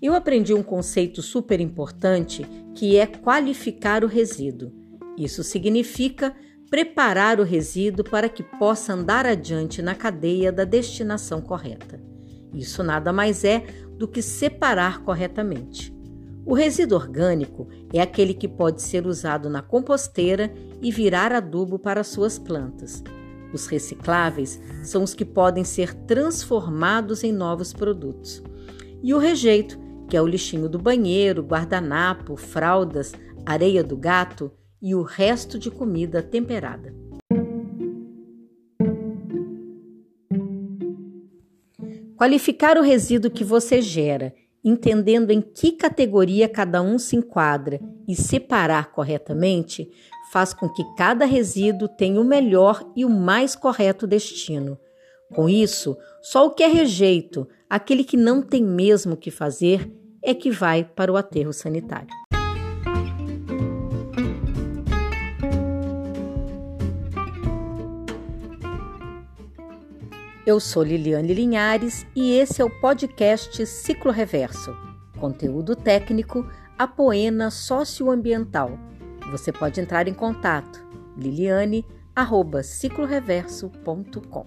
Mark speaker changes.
Speaker 1: eu aprendi um conceito super importante que é qualificar o resíduo. Isso significa preparar o resíduo para que possa andar adiante na cadeia da destinação correta. Isso nada mais é do que separar corretamente. O resíduo orgânico é aquele que pode ser usado na composteira e virar adubo para suas plantas. Os recicláveis são os que podem ser transformados em novos produtos. E o rejeito, que é o lixinho do banheiro, guardanapo, fraldas, areia do gato e o resto de comida temperada. Qualificar o resíduo que você gera, entendendo em que categoria cada um se enquadra e separar corretamente, faz com que cada resíduo tenha o melhor e o mais correto destino. Com isso, só o que é rejeito, aquele que não tem mesmo o que fazer, é que vai para o aterro sanitário. Eu sou Liliane Linhares e esse é o podcast Ciclo Reverso. Conteúdo técnico, apoena socioambiental. Você pode entrar em contato liliane@cicloreverso.com.